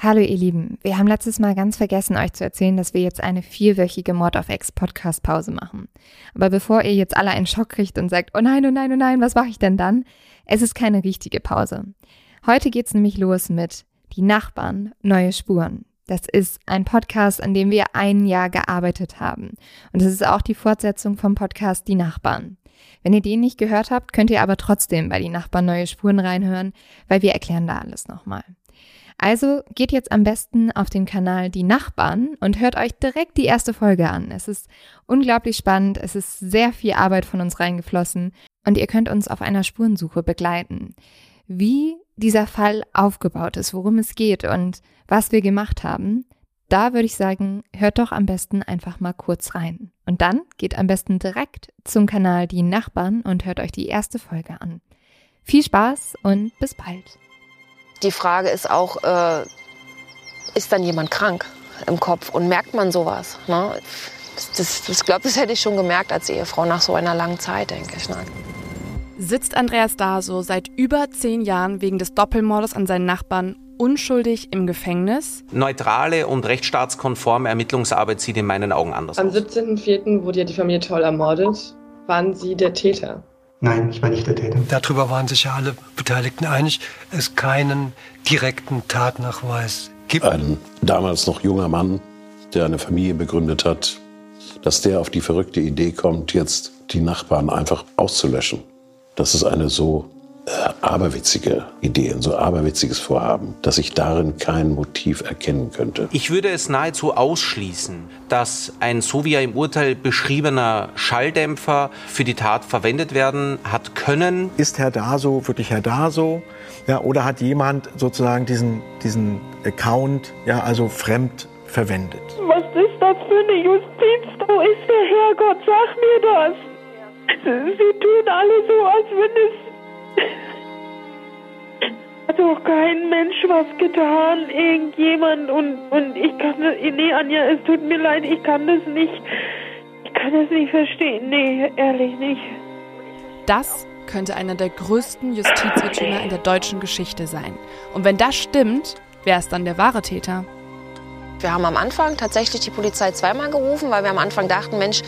Hallo ihr Lieben, wir haben letztes Mal ganz vergessen euch zu erzählen, dass wir jetzt eine vierwöchige Mord of X Podcast Pause machen. Aber bevor ihr jetzt alle einen Schock kriegt und sagt, oh nein, oh nein, oh nein, was mache ich denn dann? Es ist keine richtige Pause. Heute geht's nämlich los mit Die Nachbarn, neue Spuren. Das ist ein Podcast, an dem wir ein Jahr gearbeitet haben. Und es ist auch die Fortsetzung vom Podcast Die Nachbarn. Wenn ihr den nicht gehört habt, könnt ihr aber trotzdem bei Die Nachbarn neue Spuren reinhören, weil wir erklären da alles nochmal. Also geht jetzt am besten auf den Kanal Die Nachbarn und hört euch direkt die erste Folge an. Es ist unglaublich spannend, es ist sehr viel Arbeit von uns reingeflossen und ihr könnt uns auf einer Spurensuche begleiten. Wie dieser Fall aufgebaut ist, worum es geht und was wir gemacht haben, da würde ich sagen, hört doch am besten einfach mal kurz rein. Und dann geht am besten direkt zum Kanal Die Nachbarn und hört euch die erste Folge an. Viel Spaß und bis bald. Die Frage ist auch, äh, ist dann jemand krank im Kopf und merkt man sowas? Ne? Das, das, ich glaube, das hätte ich schon gemerkt als Ehefrau nach so einer langen Zeit, denke ich. Ne? Sitzt Andreas Daso seit über zehn Jahren wegen des Doppelmordes an seinen Nachbarn unschuldig im Gefängnis? Neutrale und rechtsstaatskonforme Ermittlungsarbeit sieht in meinen Augen anders Am aus. Am 17.04. wurde ja die Familie Toll ermordet. Waren Sie der Täter? Nein, ich war nicht der Täter. Darüber waren sich ja alle Beteiligten einig, es keinen direkten Tatnachweis gibt. Ein damals noch junger Mann, der eine Familie begründet hat, dass der auf die verrückte Idee kommt, jetzt die Nachbarn einfach auszulöschen. Das ist eine so aberwitzige Idee, ein so aberwitziges Vorhaben, dass ich darin kein Motiv erkennen könnte. Ich würde es nahezu ausschließen, dass ein so wie er im Urteil beschriebener Schalldämpfer für die Tat verwendet werden hat können. Ist Herr Daso wirklich Herr Daso? Ja, oder hat jemand sozusagen diesen, diesen Account ja, also fremd verwendet? Was ist das für eine Justiz? Wo ist der Herrgott? Sag mir das! Sie tun alle so, als wenn es hat doch kein Mensch was getan, irgendjemand und, und ich kann das, nee Anja, es tut mir leid, ich kann das nicht, ich kann das nicht verstehen, nee, ehrlich nicht. Das könnte einer der größten Justizirrtümer in der deutschen Geschichte sein. Und wenn das stimmt, wer ist dann der wahre Täter? Wir haben am Anfang tatsächlich die Polizei zweimal gerufen, weil wir am Anfang dachten, Mensch,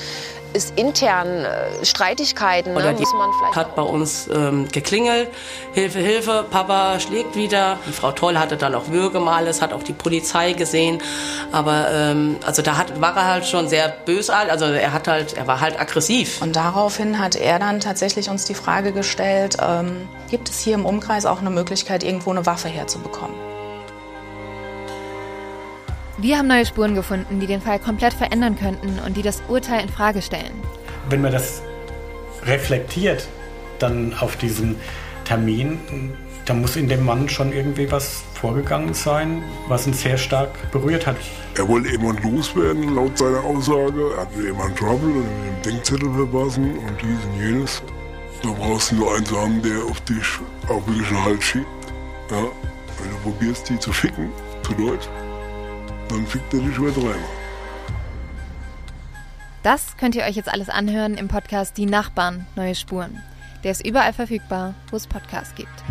ist intern äh, Streitigkeiten. Ne? die hat bei uns ähm, geklingelt, Hilfe, Hilfe, Papa schlägt wieder. Die Frau Toll hatte dann auch Würgemales, hat auch die Polizei gesehen. Aber ähm, also da hat, war er halt schon sehr bösartig, also er hat halt, er war halt aggressiv. Und daraufhin hat er dann tatsächlich uns die Frage gestellt, ähm, gibt es hier im Umkreis auch eine Möglichkeit, irgendwo eine Waffe herzubekommen? Wir haben neue Spuren gefunden, die den Fall komplett verändern könnten und die das Urteil in Frage stellen. Wenn man das reflektiert, dann auf diesen Termin, dann muss in dem Mann schon irgendwie was vorgegangen sein, was ihn sehr stark berührt hat. Er wollte jemand loswerden, laut seiner Aussage. Er hatte jemand Trouble und mit dem Denkzettel verpassen und dies und jenes. Da brauchst du nur einen zu haben, der auf dich auch wirklich einen Halt schiebt. Ja, wenn du probierst, die zu ficken, zu Deutsch, dann fickt er dich über dreimal. Das könnt ihr euch jetzt alles anhören im Podcast Die Nachbarn, neue Spuren. Der ist überall verfügbar, wo es Podcasts gibt.